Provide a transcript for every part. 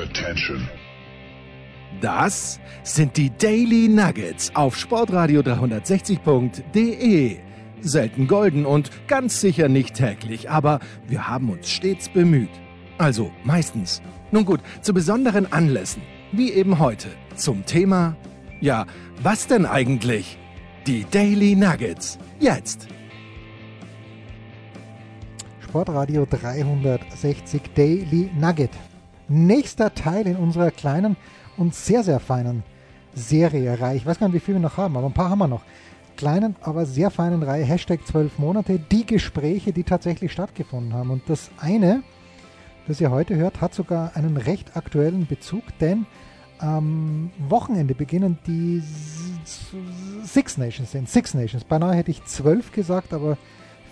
Attention. Das sind die Daily Nuggets auf Sportradio 360.de. Selten golden und ganz sicher nicht täglich, aber wir haben uns stets bemüht. Also meistens. Nun gut, zu besonderen Anlässen, wie eben heute, zum Thema, ja, was denn eigentlich? Die Daily Nuggets. Jetzt. Sportradio 360 Daily Nugget. Nächster Teil in unserer kleinen und sehr, sehr feinen Serie Reihe. Ich weiß gar nicht, wie viel wir noch haben, aber ein paar haben wir noch. Kleinen, aber sehr feinen Reihe, Hashtag 12 Monate, die Gespräche, die tatsächlich stattgefunden haben. Und das eine, das ihr heute hört, hat sogar einen recht aktuellen Bezug, denn am Wochenende beginnen die Six Nations, den Six Nations. Beinahe hätte ich zwölf gesagt, aber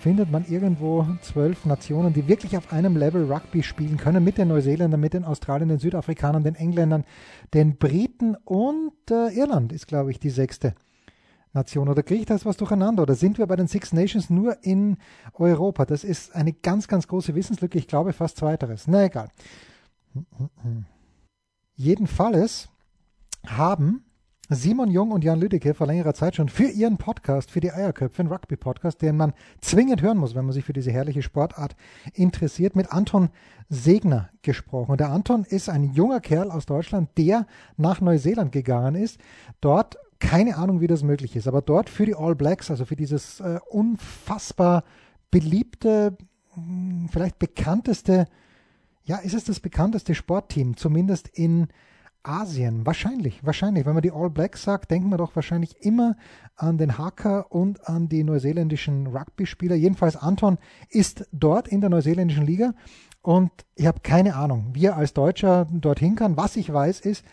findet man irgendwo zwölf Nationen, die wirklich auf einem Level Rugby spielen können, mit den Neuseeländern, mit den Australiern, den Südafrikanern, den Engländern, den Briten und äh, Irland ist, glaube ich, die sechste Nation. Oder kriege ich das was durcheinander? Oder sind wir bei den Six Nations nur in Europa? Das ist eine ganz, ganz große Wissenslücke. Ich glaube fast zweiteres. Na egal. Jedenfalls haben Simon Jung und Jan Lüdecke vor längerer Zeit schon für ihren Podcast, für die Eierköpfe, einen Rugby-Podcast, den man zwingend hören muss, wenn man sich für diese herrliche Sportart interessiert, mit Anton Segner gesprochen. Und der Anton ist ein junger Kerl aus Deutschland, der nach Neuseeland gegangen ist, dort keine Ahnung, wie das möglich ist, aber dort für die All Blacks, also für dieses äh, unfassbar beliebte, hm, vielleicht bekannteste, ja, ist es das bekannteste Sportteam, zumindest in Asien. Wahrscheinlich, wahrscheinlich. Wenn man die All Blacks sagt, denken wir doch wahrscheinlich immer an den Hacker und an die neuseeländischen Rugby-Spieler. Jedenfalls Anton ist dort in der neuseeländischen Liga und ich habe keine Ahnung, wie er als Deutscher dorthin kann. Was ich weiß ist,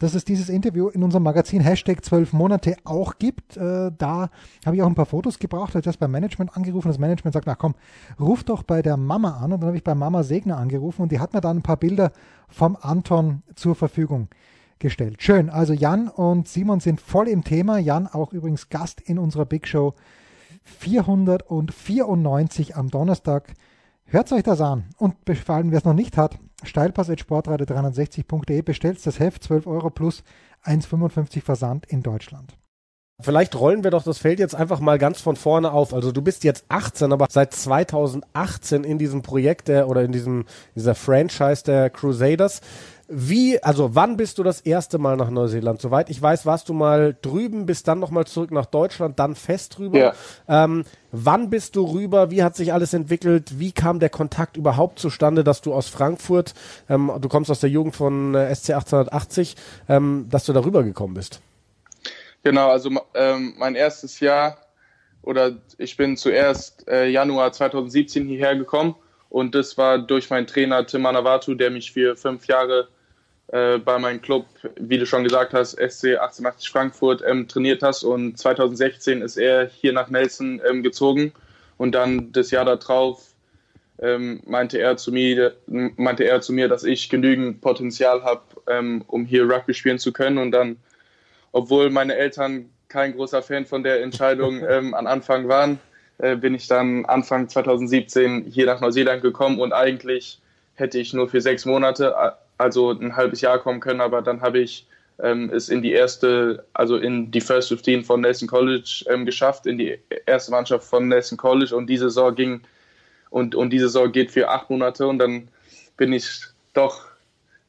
dass es dieses Interview in unserem Magazin Hashtag 12 Monate auch gibt. Äh, da habe ich auch ein paar Fotos gebraucht, habe das beim Management angerufen. Das Management sagt, na komm, ruf doch bei der Mama an. Und dann habe ich bei Mama Segner angerufen und die hat mir dann ein paar Bilder vom Anton zur Verfügung gestellt. Schön. Also Jan und Simon sind voll im Thema. Jan auch übrigens Gast in unserer Big Show 494 am Donnerstag. Hört euch das an. Und vor allem, wer es noch nicht hat, steilpass.sportradio360.de bestellt das Heft 12 Euro plus 1,55 Versand in Deutschland. Vielleicht rollen wir doch das Feld jetzt einfach mal ganz von vorne auf. Also du bist jetzt 18, aber seit 2018 in diesem Projekt der oder in diesem dieser Franchise der Crusaders. Wie, also wann bist du das erste Mal nach Neuseeland? Soweit ich weiß, warst du mal drüben, bist dann nochmal zurück nach Deutschland, dann fest rüber. Ja. Ähm, wann bist du rüber? Wie hat sich alles entwickelt? Wie kam der Kontakt überhaupt zustande, dass du aus Frankfurt, ähm, du kommst aus der Jugend von äh, SC 1880, ähm, dass du da rübergekommen bist? Genau, also ähm, mein erstes Jahr oder ich bin zuerst äh, Januar 2017 hierher gekommen und das war durch meinen Trainer Tim Manavatu, der mich für fünf Jahre äh, bei meinem Club, wie du schon gesagt hast, SC 1880 Frankfurt ähm, trainiert hast. Und 2016 ist er hier nach Nelson ähm, gezogen. Und dann das Jahr darauf ähm, meinte, er zu mir, meinte er zu mir, dass ich genügend Potenzial habe, ähm, um hier Rugby spielen zu können. Und dann, obwohl meine Eltern kein großer Fan von der Entscheidung ähm, am Anfang waren, äh, bin ich dann Anfang 2017 hier nach Neuseeland gekommen und eigentlich hätte ich nur für sechs Monate also ein halbes Jahr kommen können, aber dann habe ich ähm, es in die erste, also in die First 15 von Nelson College ähm, geschafft, in die erste Mannschaft von Nelson College und diese Saison ging und, und diese Saison geht für acht Monate und dann bin ich doch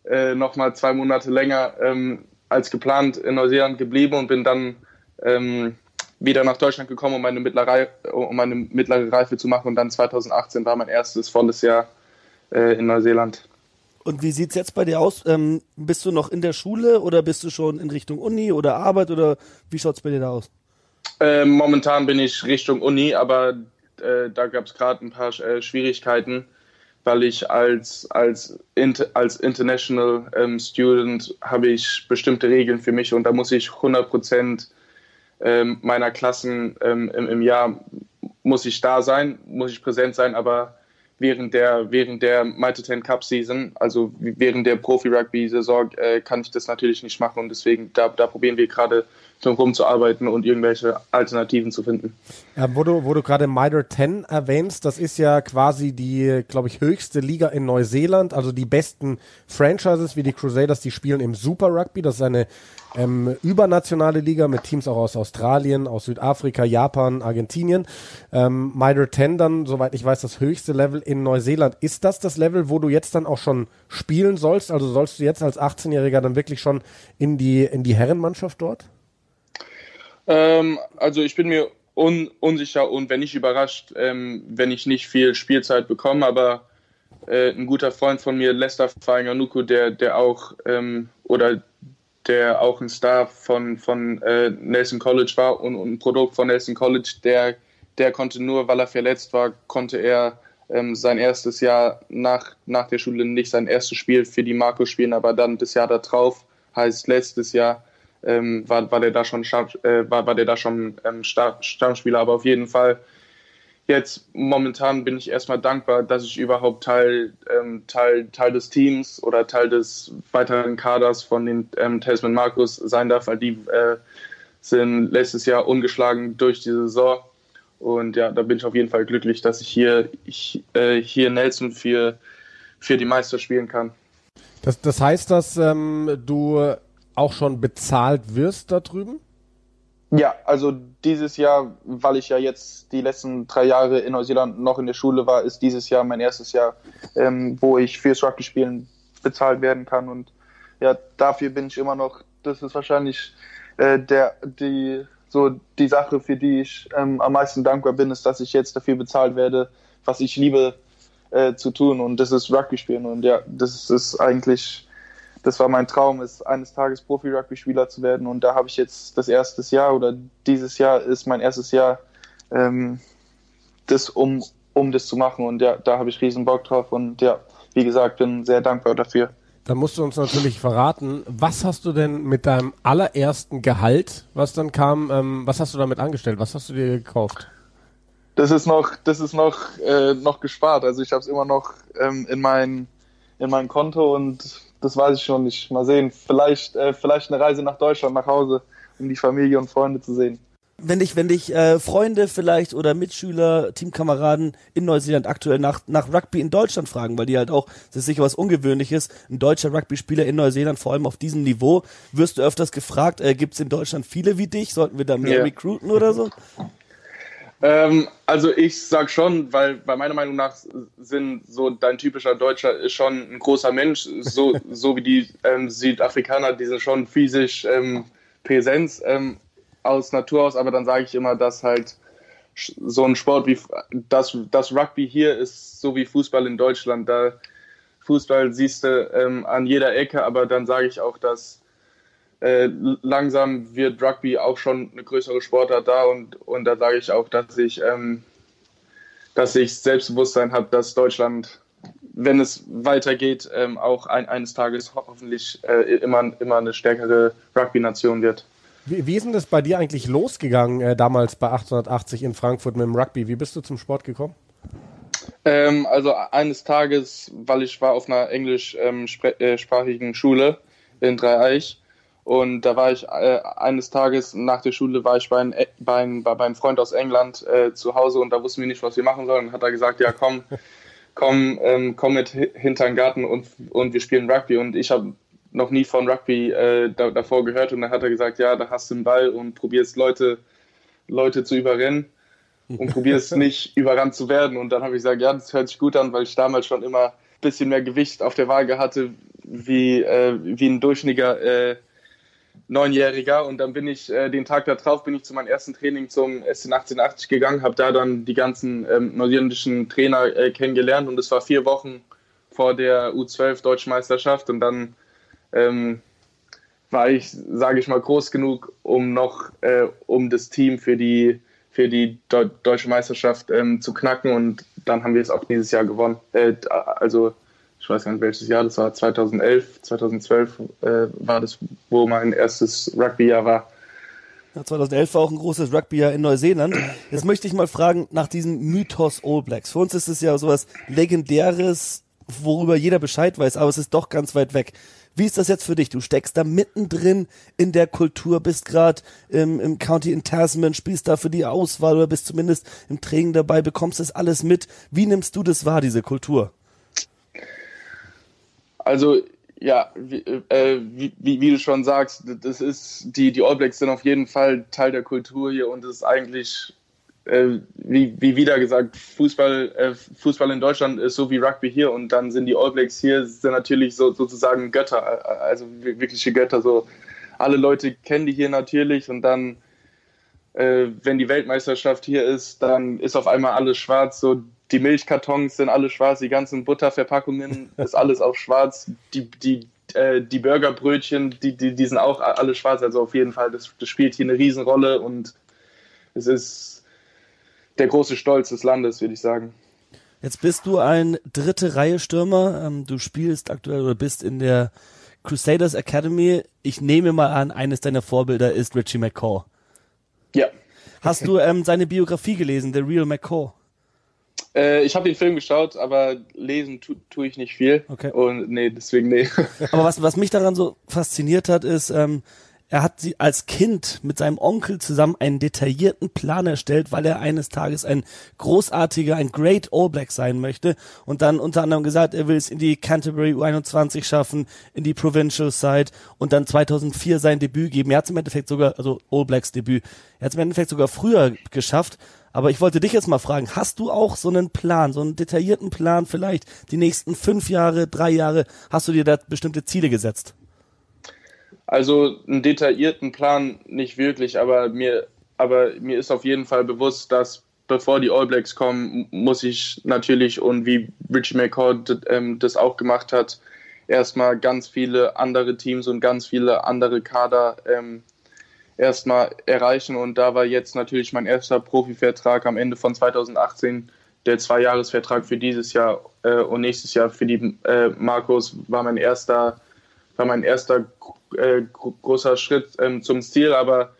äh, nochmal zwei Monate länger ähm, als geplant in Neuseeland geblieben und bin dann ähm, wieder nach Deutschland gekommen, um meine, mittlere, um meine mittlere Reife zu machen und dann 2018 war mein erstes volles Jahr äh, in Neuseeland. Und wie sieht es jetzt bei dir aus? Ähm, bist du noch in der Schule oder bist du schon in Richtung Uni oder Arbeit oder wie schaut es bei dir da aus? Äh, momentan bin ich Richtung Uni, aber äh, da gab es gerade ein paar äh, Schwierigkeiten, weil ich als, als, inter, als International ähm, Student habe ich bestimmte Regeln für mich und da muss ich 100 Prozent ähm, meiner Klassen ähm, im, im Jahr muss ich da sein, muss ich präsent sein, aber während der, während der Mighty Ten Cup Season, also während der Profi-Rugby-Saison, äh, kann ich das natürlich nicht machen und deswegen, da, da probieren wir gerade drumherum zu arbeiten und irgendwelche Alternativen zu finden. Ja, wo du, wo du gerade Mitre 10 erwähnst, das ist ja quasi die, glaube ich, höchste Liga in Neuseeland. Also die besten Franchises wie die Crusaders, die spielen im Super Rugby. Das ist eine ähm, übernationale Liga mit Teams auch aus Australien, aus Südafrika, Japan, Argentinien. Ähm, Mitre 10 dann, soweit ich weiß, das höchste Level in Neuseeland. Ist das das Level, wo du jetzt dann auch schon spielen sollst? Also sollst du jetzt als 18-Jähriger dann wirklich schon in die, in die Herrenmannschaft dort? Ähm, also ich bin mir un unsicher und wenn nicht überrascht, ähm, wenn ich nicht viel Spielzeit bekomme, aber äh, ein guter Freund von mir, Lester Fainganuku, der, der auch ähm, oder der auch ein Star von, von äh, Nelson College war und, und, ein Produkt von Nelson College, der, der konnte nur, weil er verletzt war, konnte er ähm, sein erstes Jahr nach, nach der Schule nicht sein erstes Spiel für die Marco spielen, aber dann das Jahr darauf, heißt letztes Jahr, ähm, war, war der da schon, äh, war, war der da schon ähm, Stammspieler. Aber auf jeden Fall, jetzt momentan bin ich erstmal dankbar, dass ich überhaupt Teil, ähm, Teil, Teil des Teams oder Teil des weiteren Kaders von den ähm, Tasman Markus sein darf, weil die äh, sind letztes Jahr ungeschlagen durch die Saison. Und ja, da bin ich auf jeden Fall glücklich, dass ich hier, ich, äh, hier Nelson für, für die Meister spielen kann. Das, das heißt, dass ähm, du auch schon bezahlt wirst da drüben? Ja, also dieses Jahr, weil ich ja jetzt die letzten drei Jahre in Neuseeland noch in der Schule war, ist dieses Jahr mein erstes Jahr, ähm, wo ich fürs Rugby-Spielen bezahlt werden kann. Und ja, dafür bin ich immer noch, das ist wahrscheinlich äh, der, die, so die Sache, für die ich ähm, am meisten dankbar bin, ist, dass ich jetzt dafür bezahlt werde, was ich liebe äh, zu tun. Und das ist Rugby spielen. Und ja, das ist eigentlich das war mein Traum, ist eines Tages Profi-Rugby-Spieler zu werden. Und da habe ich jetzt das erste Jahr oder dieses Jahr ist mein erstes Jahr, ähm, das, um, um das zu machen. Und ja, da habe ich riesen Bock drauf. Und ja, wie gesagt, bin sehr dankbar dafür. Da musst du uns natürlich verraten, was hast du denn mit deinem allerersten Gehalt, was dann kam, ähm, was hast du damit angestellt? Was hast du dir gekauft? Das ist noch, das ist noch, äh, noch gespart. Also ich habe es immer noch ähm, in mein, in mein Konto und das weiß ich schon nicht. Mal sehen. Vielleicht, äh, vielleicht eine Reise nach Deutschland, nach Hause, um die Familie und Freunde zu sehen. Wenn dich, wenn dich äh, Freunde vielleicht oder Mitschüler, Teamkameraden in Neuseeland aktuell nach, nach Rugby in Deutschland fragen, weil die halt auch, das ist sicher was Ungewöhnliches, ein deutscher Rugby-Spieler in Neuseeland, vor allem auf diesem Niveau, wirst du öfters gefragt, äh, gibt es in Deutschland viele wie dich? Sollten wir da mehr yeah. recruiten oder so? Ähm, also ich sag schon, weil, weil meiner Meinung nach sind so dein typischer Deutscher ist schon ein großer Mensch, so, so wie die ähm, Südafrikaner, die sind schon physisch ähm, Präsenz ähm, aus Natur aus, aber dann sage ich immer, dass halt so ein Sport wie das, das Rugby hier ist so wie Fußball in Deutschland. Da Fußball siehst du ähm, an jeder Ecke, aber dann sage ich auch, dass äh, langsam wird Rugby auch schon eine größere Sportart da und, und da sage ich auch, dass ich, ähm, dass ich Selbstbewusstsein habe, dass Deutschland, wenn es weitergeht, ähm, auch ein, eines Tages hoffentlich äh, immer, immer eine stärkere Rugby-Nation wird. Wie, wie ist denn das bei dir eigentlich losgegangen, äh, damals bei 1880 in Frankfurt mit dem Rugby? Wie bist du zum Sport gekommen? Ähm, also eines Tages, weil ich war auf einer englischsprachigen ähm, Schule in Dreieich und da war ich äh, eines Tages nach der Schule war ich bei, ein, bei, ein, bei meinem Freund aus England äh, zu Hause und da wussten wir nicht, was wir machen sollen. Und hat er gesagt, ja komm, komm, ähm, komm mit hinter den Garten und, und wir spielen Rugby. Und ich habe noch nie von Rugby äh, da, davor gehört. Und dann hat er gesagt, ja, da hast du einen Ball und probierst Leute, Leute zu überrennen und probierst nicht überrannt zu werden. Und dann habe ich gesagt, ja, das hört sich gut an, weil ich damals schon immer ein bisschen mehr Gewicht auf der Waage hatte, wie, äh, wie ein durchschnittlicher äh, Neunjähriger. Und dann bin ich äh, den Tag darauf bin ich zu meinem ersten Training zum SN 1880 gegangen, habe da dann die ganzen ähm, neuseeländischen Trainer äh, kennengelernt. Und es war vier Wochen vor der U12 Deutschen Meisterschaft und dann ähm, war ich, sage ich mal, groß genug, um noch äh, um das Team für die für die Deu deutsche Meisterschaft ähm, zu knacken. Und dann haben wir es auch dieses Jahr gewonnen. Äh, also ich weiß gar nicht welches Jahr das war, 2011, 2012 äh, war das, wo mein erstes Rugby-Jahr war. Ja, 2011 war auch ein großes Rugby-Jahr in Neuseeland. Jetzt möchte ich mal fragen nach diesem Mythos All Blacks. Für uns ist es ja sowas Legendäres, worüber jeder Bescheid weiß, aber es ist doch ganz weit weg. Wie ist das jetzt für dich? Du steckst da mittendrin in der Kultur, bist gerade im, im County in Tasman, spielst da für die Auswahl oder bist zumindest im Training dabei, bekommst das alles mit. Wie nimmst du das wahr, diese Kultur? Also ja, wie, äh, wie, wie, du schon sagst, das ist die die All Blacks sind auf jeden Fall Teil der Kultur hier und es ist eigentlich äh, wie, wie wieder gesagt, Fußball, äh, Fußball in Deutschland ist so wie Rugby hier und dann sind die All Blacks hier sind natürlich so, sozusagen Götter, äh, also wirkliche Götter. So alle Leute kennen die hier natürlich und dann, äh, wenn die Weltmeisterschaft hier ist, dann ist auf einmal alles schwarz. So die Milchkartons sind alle schwarz, die ganzen Butterverpackungen ist alles auch schwarz, die die äh, die Burgerbrötchen, die, die, die sind auch alle schwarz. Also auf jeden Fall, das, das spielt hier eine Riesenrolle und es ist der große Stolz des Landes, würde ich sagen. Jetzt bist du ein dritte Reihe Stürmer. Ähm, du spielst aktuell oder bist in der Crusaders Academy. Ich nehme mal an, eines deiner Vorbilder ist Richie McCaw. Ja. Hast du ähm, seine Biografie gelesen, The Real McCaw? Äh, ich habe den Film geschaut, aber lesen tue tu ich nicht viel. Okay. Und nee, deswegen nee. Aber was, was mich daran so fasziniert hat, ist, ähm, er hat sie als Kind mit seinem Onkel zusammen einen detaillierten Plan erstellt, weil er eines Tages ein großartiger, ein Great All Black sein möchte und dann unter anderem gesagt, er will es in die Canterbury U21 schaffen, in die Provincial Side und dann 2004 sein Debüt geben. Er hat es im Endeffekt sogar, also All Blacks Debüt, er hat es im Endeffekt sogar früher geschafft. Aber ich wollte dich jetzt mal fragen, hast du auch so einen Plan, so einen detaillierten Plan vielleicht die nächsten fünf Jahre, drei Jahre, hast du dir da bestimmte Ziele gesetzt? Also einen detaillierten Plan nicht wirklich, aber mir, aber mir ist auf jeden Fall bewusst, dass bevor die All Blacks kommen, muss ich natürlich und wie Richie McCord ähm, das auch gemacht hat, erstmal ganz viele andere Teams und ganz viele andere Kader ähm, erstmal erreichen. Und da war jetzt natürlich mein erster Profivertrag am Ende von 2018 der Zweijahresvertrag für dieses Jahr äh, und nächstes Jahr für die äh, Marcos war mein erster war mein erster äh, großer Schritt ähm, zum Ziel, aber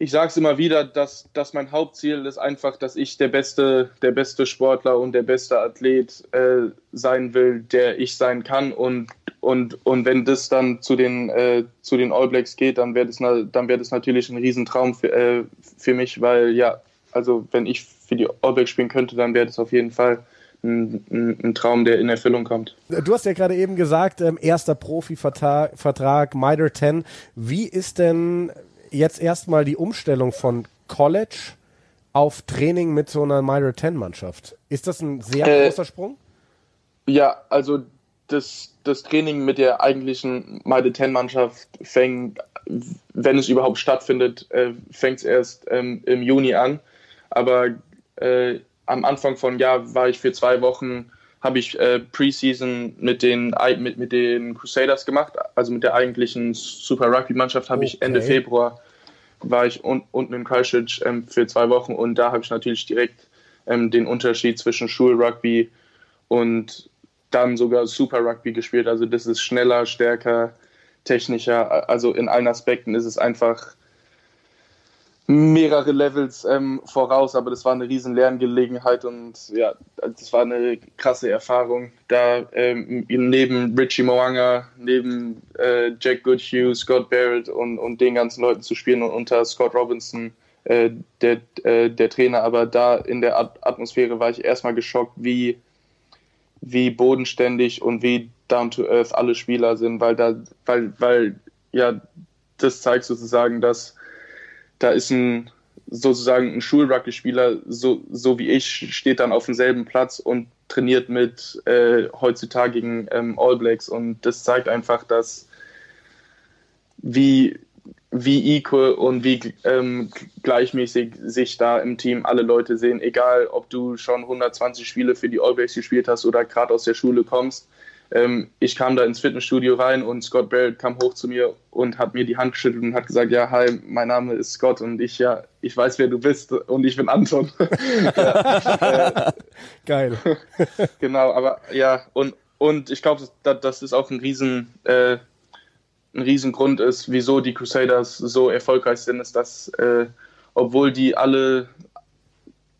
ich sage es immer wieder, dass, dass mein Hauptziel ist einfach, dass ich der beste, der beste Sportler und der beste Athlet äh, sein will, der ich sein kann. Und, und, und wenn das dann zu den, äh, zu den All Blacks geht, dann wäre das, wär das natürlich ein Riesentraum für, äh, für mich, weil ja, also wenn ich für die All Blacks spielen könnte, dann wäre das auf jeden Fall ein, ein, Traum, der in Erfüllung kommt. Du hast ja gerade eben gesagt, ähm, erster Profivertrag, Mitre 10. Wie ist denn jetzt erstmal die Umstellung von College auf Training mit so einer Mitre 10 Mannschaft? Ist das ein sehr äh, großer Sprung? Ja, also das, das Training mit der eigentlichen Mitre 10 Mannschaft fängt, wenn es überhaupt stattfindet, äh, fängt es erst ähm, im Juni an. Aber äh, am Anfang von Jahr war ich für zwei Wochen, habe ich äh, Preseason mit den, mit, mit den Crusaders gemacht, also mit der eigentlichen Super Rugby-Mannschaft habe okay. ich Ende Februar war ich un, unten in Christchurch ähm, für zwei Wochen und da habe ich natürlich direkt ähm, den Unterschied zwischen Schulrugby und dann sogar Super Rugby gespielt. Also das ist schneller, stärker, technischer. Also in allen Aspekten ist es einfach mehrere Levels ähm, voraus, aber das war eine riesen Lerngelegenheit und ja, das war eine krasse Erfahrung, da ähm, neben Richie Moanga, neben äh, Jack Goodhue, Scott Barrett und, und den ganzen Leuten zu spielen und unter Scott Robinson, äh, der, äh, der Trainer, aber da in der Atmosphäre war ich erstmal geschockt, wie, wie bodenständig und wie down to earth alle Spieler sind, weil da, weil, weil ja, das zeigt sozusagen, dass da ist ein sozusagen ein Schulrugby-Spieler, so, so wie ich, steht dann auf demselben Platz und trainiert mit äh, heutzutage ähm, All Blacks. Und das zeigt einfach, dass wie, wie equal und wie ähm, gleichmäßig sich da im Team alle Leute sehen, egal ob du schon 120 Spiele für die All Blacks gespielt hast oder gerade aus der Schule kommst ähm, ich kam da ins Fitnessstudio rein und Scott Barrett kam hoch zu mir und hat mir die Hand geschüttelt und hat gesagt, ja, hi, mein Name ist Scott und ich, ja, ich weiß, wer du bist und ich bin Anton. ja, äh, Geil. genau, aber ja, und, und ich glaube, dass, das auch ein riesen, äh, ein Riesengrund ist, wieso die Crusaders so erfolgreich sind, ist, dass, äh, obwohl die alle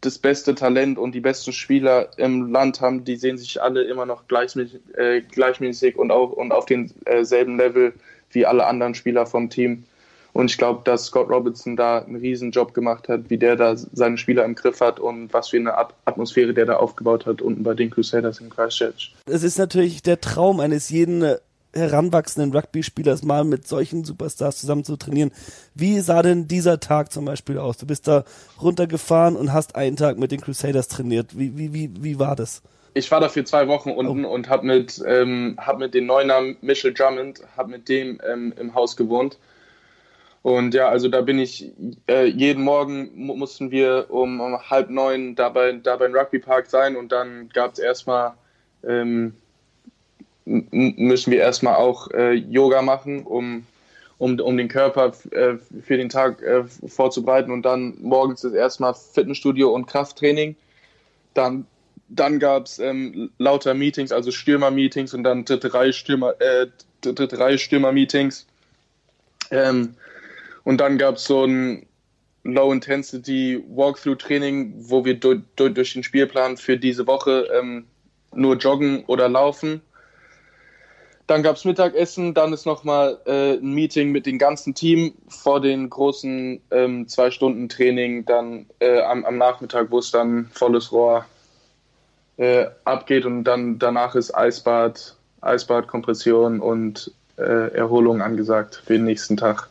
das beste Talent und die besten Spieler im Land haben, die sehen sich alle immer noch gleichmäßig, äh, gleichmäßig und, auch, und auf demselben Level wie alle anderen Spieler vom Team. Und ich glaube, dass Scott Robinson da einen riesen Job gemacht hat, wie der da seine Spieler im Griff hat und was für eine Atmosphäre der da aufgebaut hat unten bei den Crusaders in Christchurch. Es ist natürlich der Traum eines jeden heranwachsenden Rugby-Spielers mal mit solchen Superstars zusammen zu trainieren. Wie sah denn dieser Tag zum Beispiel aus? Du bist da runtergefahren und hast einen Tag mit den Crusaders trainiert. Wie, wie, wie, wie war das? Ich war da für zwei Wochen unten oh. und habe mit, ähm, hab mit den Neuner Michel Drummond, habe mit dem ähm, im Haus gewohnt. Und ja, also da bin ich, äh, jeden Morgen mussten wir um, um halb neun da bei, da beim Rugby Park sein und dann gab es erstmal ähm, müssen wir erstmal auch äh, Yoga machen, um, um, um den Körper äh, für den Tag äh, vorzubereiten. Und dann morgens ist erstmal Fitnessstudio und Krafttraining. Dann, dann gab es ähm, lauter Meetings, also Stürmer-Meetings und dann Reihe Stürmer, äh, Reihe Stürmer-Meetings. Ähm, und dann gab es so ein Low-Intensity Walkthrough-Training, wo wir durch, durch den Spielplan für diese Woche ähm, nur joggen oder laufen dann gab es Mittagessen, dann ist nochmal äh, ein Meeting mit dem ganzen Team vor den großen ähm, zwei Stunden Training, dann äh, am, am, Nachmittag, wo es dann volles Rohr äh, abgeht und dann danach ist Eisbad, Eisbad, Kompression und äh, Erholung angesagt für den nächsten Tag.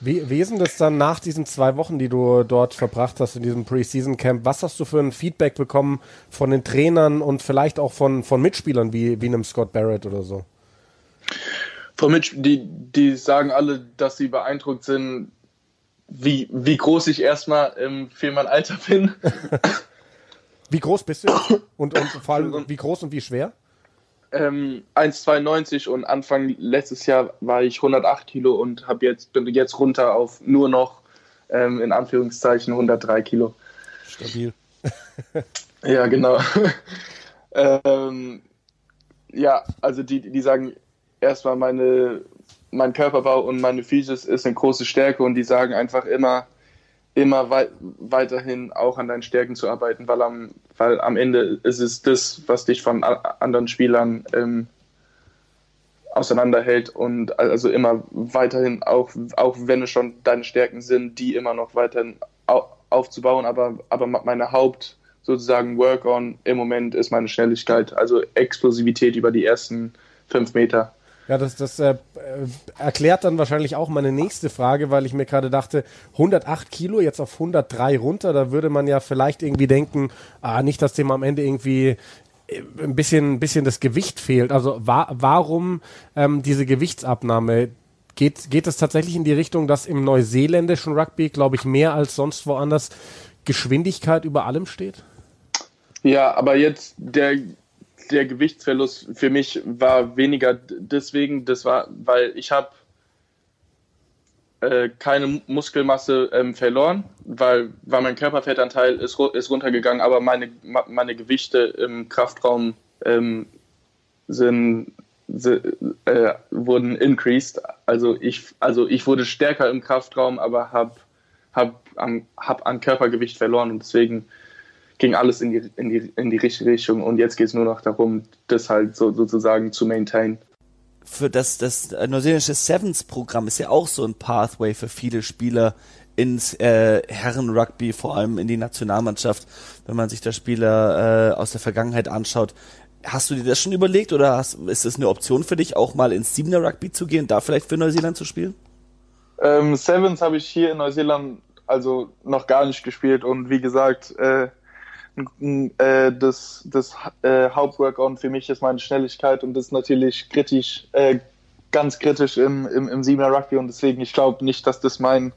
Wie, wie ist denn das dann nach diesen zwei Wochen, die du dort verbracht hast in diesem Preseason Camp? Was hast du für ein Feedback bekommen von den Trainern und vielleicht auch von, von Mitspielern wie, wie einem Scott Barrett oder so? Von Mitch, die, die sagen alle, dass sie beeindruckt sind, wie, wie groß ich erstmal ähm, für mein Alter bin. wie groß bist du? Und, und vor allem, wie groß und wie schwer? Ähm, 1,92 und Anfang letztes Jahr war ich 108 Kilo und hab jetzt, bin jetzt runter auf nur noch ähm, in Anführungszeichen 103 Kilo. Stabil. ja, genau. ähm, ja, also die, die sagen, erstmal meine, mein Körperbau und meine Physis ist eine große Stärke und die sagen einfach immer, immer wei weiterhin auch an deinen Stärken zu arbeiten, weil am, weil am Ende ist es das, was dich von anderen Spielern ähm, auseinanderhält und also immer weiterhin, auch, auch wenn es schon deine Stärken sind, die immer noch weiterhin au aufzubauen, aber, aber meine Haupt sozusagen Work-on im Moment ist meine Schnelligkeit, also Explosivität über die ersten fünf Meter. Ja, das, das äh, erklärt dann wahrscheinlich auch meine nächste Frage, weil ich mir gerade dachte, 108 Kilo jetzt auf 103 runter, da würde man ja vielleicht irgendwie denken, ah, nicht, dass dem am Ende irgendwie äh, ein bisschen, ein bisschen das Gewicht fehlt. Also wa warum ähm, diese Gewichtsabnahme? Geht, geht es tatsächlich in die Richtung, dass im neuseeländischen Rugby, glaube ich, mehr als sonst woanders Geschwindigkeit über allem steht? Ja, aber jetzt der der Gewichtsverlust für mich war weniger deswegen, das war, weil ich habe äh, keine Muskelmasse ähm, verloren, weil, weil mein Körperfettanteil ist, ist runtergegangen, aber meine, meine Gewichte im Kraftraum ähm, sind, äh, wurden increased. Also ich, also ich wurde stärker im Kraftraum, aber habe hab, hab an Körpergewicht verloren und deswegen ging alles in die, in die, in die richtige Richtung und jetzt geht es nur noch darum, das halt so, sozusagen zu maintain. Für das, das neuseeländische Sevens-Programm ist ja auch so ein Pathway für viele Spieler ins äh, Herren-Rugby, vor allem in die Nationalmannschaft, wenn man sich da Spieler äh, aus der Vergangenheit anschaut. Hast du dir das schon überlegt oder hast, ist es eine Option für dich, auch mal ins Siebener Rugby zu gehen, da vielleicht für Neuseeland zu spielen? Ähm, Sevens habe ich hier in Neuseeland also noch gar nicht gespielt und wie gesagt, äh, äh, das, das äh, Hauptworkout für mich ist meine Schnelligkeit und das ist natürlich kritisch, äh, ganz kritisch im, im, im Siebener Rugby und deswegen, ich glaube nicht, dass das mein,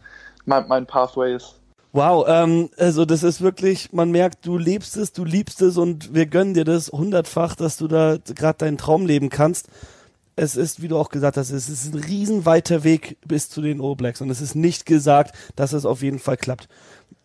mein, mein Pathway ist. Wow, ähm, also das ist wirklich, man merkt, du lebst es, du liebst es und wir gönnen dir das hundertfach, dass du da gerade deinen Traum leben kannst. Es ist, wie du auch gesagt hast, es ist ein riesenweiter Weg bis zu den All Blacks und es ist nicht gesagt, dass es auf jeden Fall klappt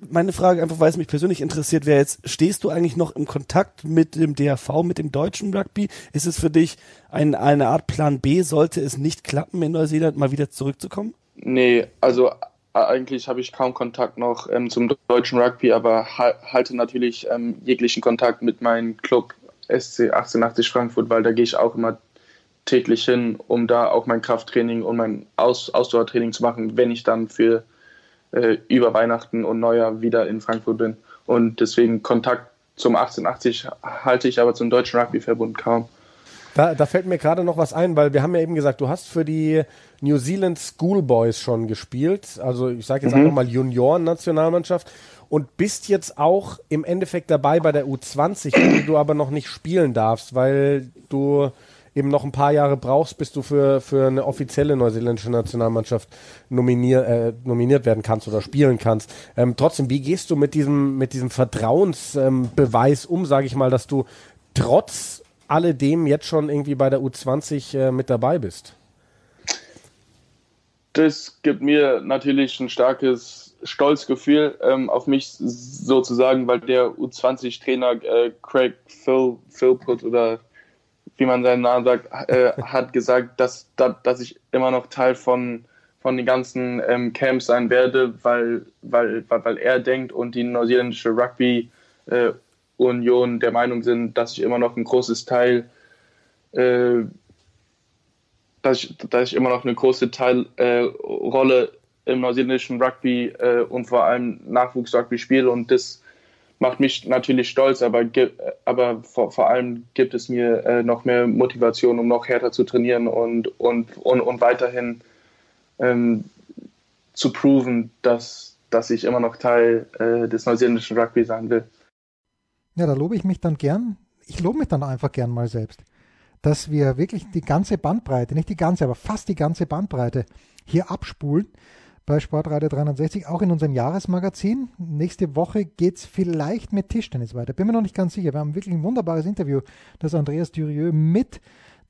meine Frage einfach, weil es mich persönlich interessiert, wäre jetzt, stehst du eigentlich noch im Kontakt mit dem DRV, mit dem deutschen Rugby? Ist es für dich ein, eine Art Plan B, sollte es nicht klappen, in Neuseeland mal wieder zurückzukommen? Nee, also eigentlich habe ich kaum Kontakt noch ähm, zum deutschen Rugby, aber ha halte natürlich ähm, jeglichen Kontakt mit meinem Club SC 1880 Frankfurt, weil da gehe ich auch immer täglich hin, um da auch mein Krafttraining und mein Aus Ausdauertraining zu machen, wenn ich dann für äh, über Weihnachten und Neujahr wieder in Frankfurt bin. Und deswegen Kontakt zum 1880 halte ich aber zum Deutschen Rugbyverbund kaum. Da, da fällt mir gerade noch was ein, weil wir haben ja eben gesagt, du hast für die New Zealand Schoolboys schon gespielt, also ich sage jetzt mhm. einfach mal Junioren-Nationalmannschaft und bist jetzt auch im Endeffekt dabei bei der U20, die du aber noch nicht spielen darfst, weil du eben noch ein paar Jahre brauchst, bis du für, für eine offizielle neuseeländische Nationalmannschaft nominier, äh, nominiert werden kannst oder spielen kannst. Ähm, trotzdem, wie gehst du mit diesem, mit diesem Vertrauensbeweis ähm, um, sage ich mal, dass du trotz alledem jetzt schon irgendwie bei der U20 äh, mit dabei bist? Das gibt mir natürlich ein starkes Stolzgefühl ähm, auf mich sozusagen, weil der U20-Trainer äh, Craig Phil, Philpott oder wie man seinen Namen sagt, äh, hat gesagt, dass, dass ich immer noch Teil von, von den ganzen ähm, Camps sein werde, weil, weil, weil, weil er denkt und die neuseeländische Rugby äh, Union der Meinung sind, dass ich immer noch ein großes Teil, äh, dass, ich, dass ich immer noch eine große Teilrolle äh, im neuseeländischen Rugby äh, und vor allem Nachwuchsrugby spiele und das macht mich natürlich stolz, aber, aber vor, vor allem gibt es mir äh, noch mehr Motivation, um noch härter zu trainieren und, und, und, und weiterhin ähm, zu proven, dass, dass ich immer noch Teil äh, des neuseeländischen Rugby sein will. Ja, da lobe ich mich dann gern. Ich lobe mich dann einfach gern mal selbst, dass wir wirklich die ganze Bandbreite, nicht die ganze, aber fast die ganze Bandbreite hier abspulen bei Sportradio 360, auch in unserem Jahresmagazin. Nächste Woche geht es vielleicht mit Tischtennis weiter. Bin mir noch nicht ganz sicher. Wir haben wirklich ein wunderbares Interview, das Andreas Durieux mit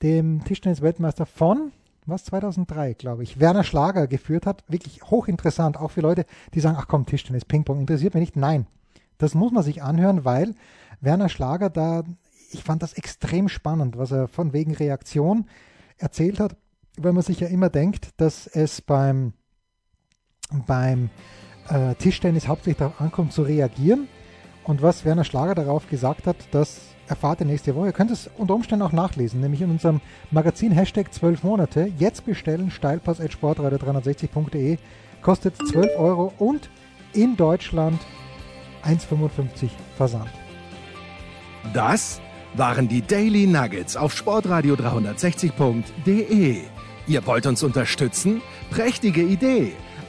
dem Tischtennis-Weltmeister von, was, 2003, glaube ich, Werner Schlager geführt hat. Wirklich hochinteressant, auch für Leute, die sagen, ach komm, Tischtennis, Ping-Pong interessiert mich nicht. Nein, das muss man sich anhören, weil Werner Schlager da, ich fand das extrem spannend, was er von wegen Reaktion erzählt hat, weil man sich ja immer denkt, dass es beim beim äh, Tischtennis hauptsächlich darauf ankommt, zu reagieren. Und was Werner Schlager darauf gesagt hat, das erfahrt ihr nächste Woche. Ihr könnt es unter Umständen auch nachlesen, nämlich in unserem Magazin Hashtag 12 Monate. Jetzt bestellen, steilpass.sportradio360.de. Kostet 12 Euro und in Deutschland 1,55 Versand. Das waren die Daily Nuggets auf sportradio 360.de. Ihr wollt uns unterstützen? Prächtige Idee!